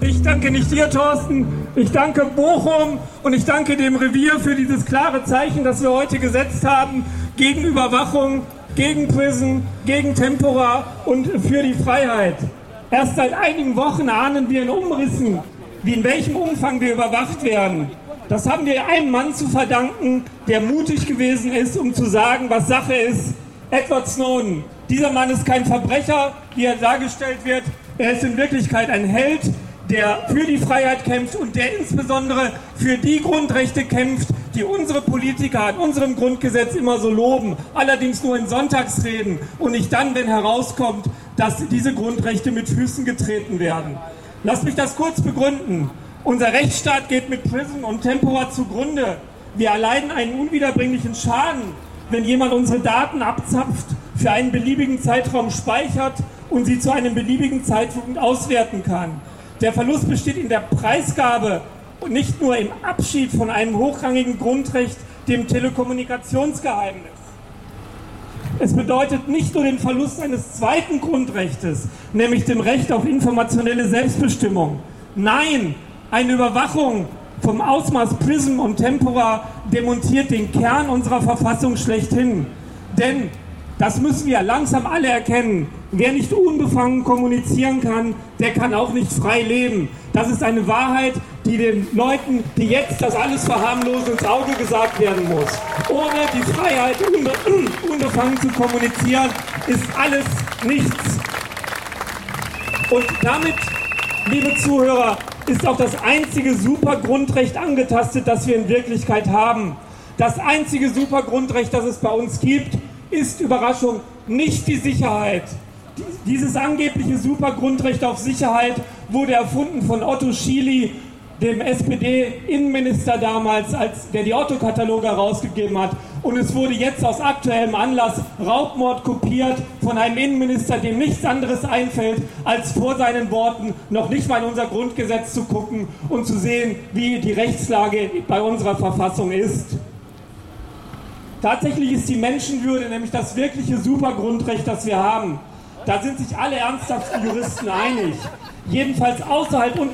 Ich danke nicht dir, Thorsten. Ich danke Bochum und ich danke dem Revier für dieses klare Zeichen, das wir heute gesetzt haben gegen Überwachung, gegen Prison, gegen Tempora und für die Freiheit. Erst seit einigen Wochen ahnen wir in Umrissen, wie in welchem Umfang wir überwacht werden. Das haben wir einem Mann zu verdanken, der mutig gewesen ist, um zu sagen, was Sache ist. Edward Snowden. Dieser Mann ist kein Verbrecher, wie er dargestellt wird. Er ist in Wirklichkeit ein Held, der für die Freiheit kämpft und der insbesondere für die Grundrechte kämpft, die unsere Politiker an unserem Grundgesetz immer so loben, allerdings nur in Sonntagsreden und nicht dann, wenn herauskommt, dass diese Grundrechte mit Füßen getreten werden. Lass mich das kurz begründen. Unser Rechtsstaat geht mit Prison und Tempora zugrunde. Wir erleiden einen unwiederbringlichen Schaden, wenn jemand unsere Daten abzapft, für einen beliebigen Zeitraum speichert und sie zu einem beliebigen Zeitpunkt auswerten kann. Der Verlust besteht in der Preisgabe und nicht nur im Abschied von einem hochrangigen Grundrecht, dem Telekommunikationsgeheimnis. Es bedeutet nicht nur den Verlust eines zweiten Grundrechtes, nämlich dem Recht auf informationelle Selbstbestimmung. Nein, eine Überwachung vom Ausmaß Prism und Tempora demontiert den Kern unserer Verfassung schlechthin. Denn das müssen wir langsam alle erkennen. Wer nicht unbefangen kommunizieren kann, der kann auch nicht frei leben. Das ist eine Wahrheit, die den Leuten, die jetzt das alles verharmlosen, ins Auge gesagt werden muss. Ohne die Freiheit, unbe unbefangen zu kommunizieren, ist alles nichts. Und damit, liebe Zuhörer, ist auch das einzige Supergrundrecht angetastet, das wir in Wirklichkeit haben. Das einzige Supergrundrecht, das es bei uns gibt, ist Überraschung nicht die Sicherheit. Dieses angebliche Supergrundrecht auf Sicherheit wurde erfunden von Otto Schily, dem SPD-Innenminister damals, als der die Otto-Kataloge herausgegeben hat. Und es wurde jetzt aus aktuellem Anlass Raubmord kopiert von einem Innenminister, dem nichts anderes einfällt, als vor seinen Worten noch nicht mal in unser Grundgesetz zu gucken und zu sehen, wie die Rechtslage bei unserer Verfassung ist. Tatsächlich ist die Menschenwürde nämlich das wirkliche Supergrundrecht, das wir haben. Da sind sich alle ernsthaften Juristen einig. Jedenfalls außerhalb und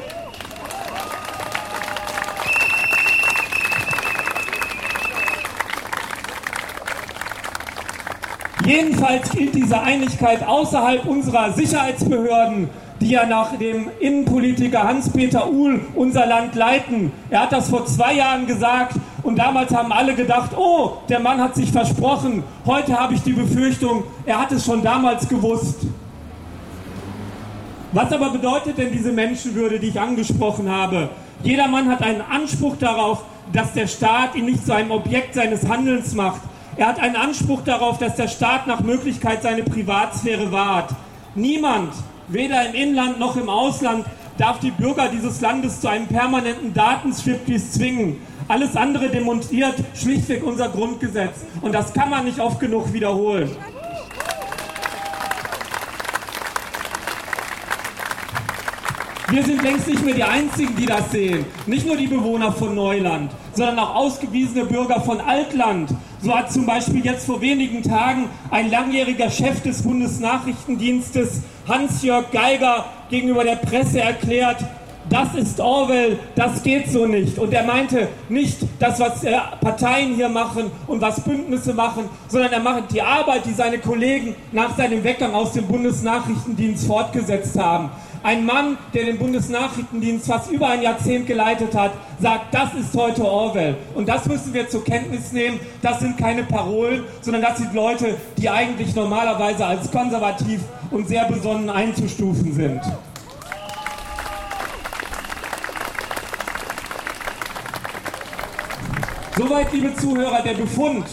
Jedenfalls gilt diese Einigkeit außerhalb unserer Sicherheitsbehörden, die ja nach dem Innenpolitiker Hans-Peter Uhl unser Land leiten. Er hat das vor zwei Jahren gesagt und damals haben alle gedacht, oh, der Mann hat sich versprochen. Heute habe ich die Befürchtung, er hat es schon damals gewusst. Was aber bedeutet denn diese Menschenwürde, die ich angesprochen habe? Jeder Mann hat einen Anspruch darauf, dass der Staat ihn nicht zu einem Objekt seines Handelns macht. Er hat einen Anspruch darauf, dass der Staat nach Möglichkeit seine Privatsphäre wahrt. Niemand, weder im Inland noch im Ausland, darf die Bürger dieses Landes zu einem permanenten Datenstriptease zwingen. Alles andere demontiert schlichtweg unser Grundgesetz. Und das kann man nicht oft genug wiederholen. Wir sind längst nicht mehr die Einzigen, die das sehen. Nicht nur die Bewohner von Neuland, sondern auch ausgewiesene Bürger von Altland. So hat zum Beispiel jetzt vor wenigen Tagen ein langjähriger Chef des Bundesnachrichtendienstes, Hans-Jörg Geiger, gegenüber der Presse erklärt, das ist Orwell, das geht so nicht. Und er meinte nicht das, was äh, Parteien hier machen und was Bündnisse machen, sondern er macht die Arbeit, die seine Kollegen nach seinem Weggang aus dem Bundesnachrichtendienst fortgesetzt haben. Ein Mann, der den Bundesnachrichtendienst fast über ein Jahrzehnt geleitet hat, sagt, das ist heute Orwell. Und das müssen wir zur Kenntnis nehmen. Das sind keine Parolen, sondern das sind Leute, die eigentlich normalerweise als konservativ und sehr besonnen einzustufen sind. Soweit, liebe Zuhörer, der Befund.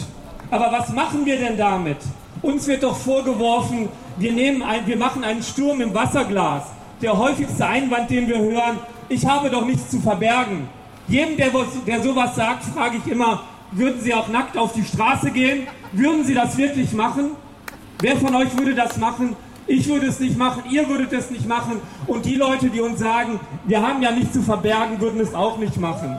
Aber was machen wir denn damit? Uns wird doch vorgeworfen, wir, nehmen ein, wir machen einen Sturm im Wasserglas der häufigste Einwand, den wir hören, ich habe doch nichts zu verbergen. Jedem, der, der sowas sagt, frage ich immer, würden Sie auch nackt auf die Straße gehen? Würden Sie das wirklich machen? Wer von euch würde das machen? Ich würde es nicht machen, ihr würdet es nicht machen und die Leute, die uns sagen, wir haben ja nichts zu verbergen, würden es auch nicht machen.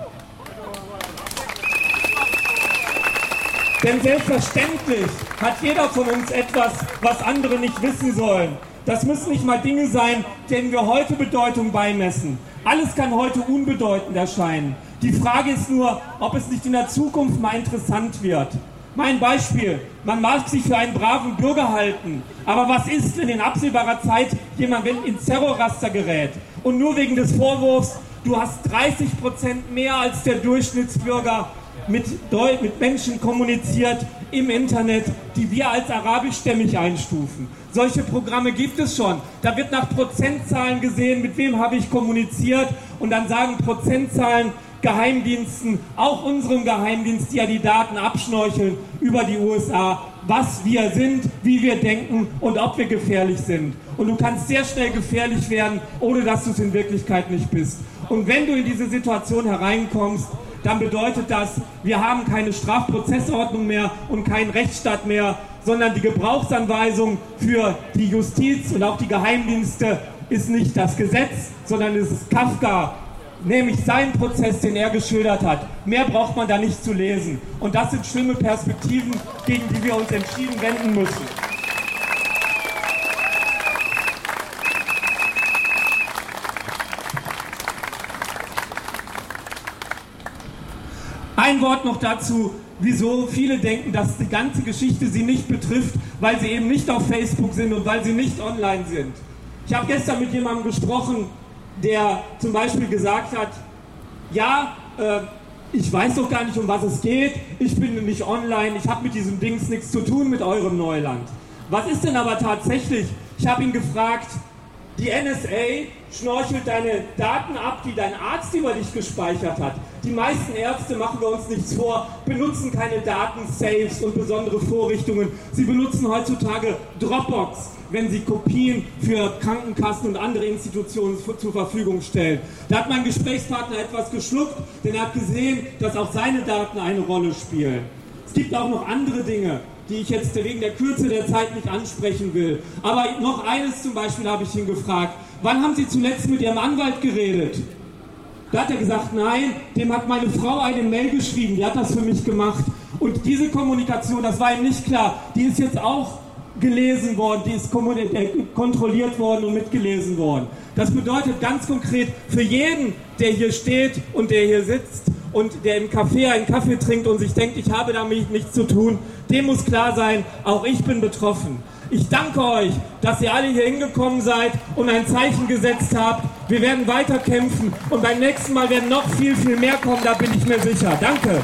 Denn selbstverständlich hat jeder von uns etwas, was andere nicht wissen sollen. Das müssen nicht mal Dinge sein, denen wir heute Bedeutung beimessen. Alles kann heute unbedeutend erscheinen. Die Frage ist nur, ob es nicht in der Zukunft mal interessant wird. Mein Beispiel, man mag sich für einen braven Bürger halten, aber was ist, wenn in absehbarer Zeit jemand ins Terrorraster gerät und nur wegen des Vorwurfs, du hast 30 Prozent mehr als der Durchschnittsbürger mit, mit Menschen kommuniziert im Internet, die wir als arabischstämmig einstufen. Solche Programme gibt es schon. Da wird nach Prozentzahlen gesehen, mit wem habe ich kommuniziert und dann sagen Prozentzahlen, Geheimdiensten, auch unserem Geheimdienst, die ja die Daten abschnorcheln über die USA, was wir sind, wie wir denken und ob wir gefährlich sind. Und du kannst sehr schnell gefährlich werden, ohne dass du es in Wirklichkeit nicht bist. Und wenn du in diese Situation hereinkommst, dann bedeutet das, wir haben keine Strafprozessordnung mehr und keinen Rechtsstaat mehr, sondern die Gebrauchsanweisung für die Justiz und auch die Geheimdienste ist nicht das Gesetz, sondern es ist Kafka, nämlich seinen Prozess, den er geschildert hat. Mehr braucht man da nicht zu lesen. Und das sind schlimme Perspektiven, gegen die wir uns entschieden wenden müssen. Ein Wort noch dazu, wieso viele denken, dass die ganze Geschichte sie nicht betrifft, weil sie eben nicht auf Facebook sind und weil sie nicht online sind. Ich habe gestern mit jemandem gesprochen, der zum Beispiel gesagt hat, ja, äh, ich weiß doch gar nicht, um was es geht, ich bin nicht online, ich habe mit diesem Dings nichts zu tun mit eurem Neuland. Was ist denn aber tatsächlich? Ich habe ihn gefragt, die NSA schnorchelt deine Daten ab, die dein Arzt über dich gespeichert hat. Die meisten Ärzte, machen wir uns nichts vor, benutzen keine Datensaves und besondere Vorrichtungen. Sie benutzen heutzutage Dropbox, wenn sie Kopien für Krankenkassen und andere Institutionen zur Verfügung stellen. Da hat mein Gesprächspartner etwas geschluckt, denn er hat gesehen, dass auch seine Daten eine Rolle spielen. Es gibt auch noch andere Dinge die ich jetzt wegen der Kürze der Zeit nicht ansprechen will. Aber noch eines zum Beispiel habe ich ihn gefragt. Wann haben Sie zuletzt mit Ihrem Anwalt geredet? Da hat er gesagt, nein, dem hat meine Frau eine Mail geschrieben, die hat das für mich gemacht. Und diese Kommunikation, das war ihm nicht klar, die ist jetzt auch gelesen worden, die ist äh, kontrolliert worden und mitgelesen worden. Das bedeutet ganz konkret für jeden, der hier steht und der hier sitzt, und der im Café einen Kaffee trinkt und sich denkt, ich habe damit nichts zu tun, dem muss klar sein, auch ich bin betroffen. Ich danke euch, dass ihr alle hier hingekommen seid und ein Zeichen gesetzt habt. Wir werden weiter kämpfen und beim nächsten Mal werden noch viel, viel mehr kommen, da bin ich mir sicher. Danke.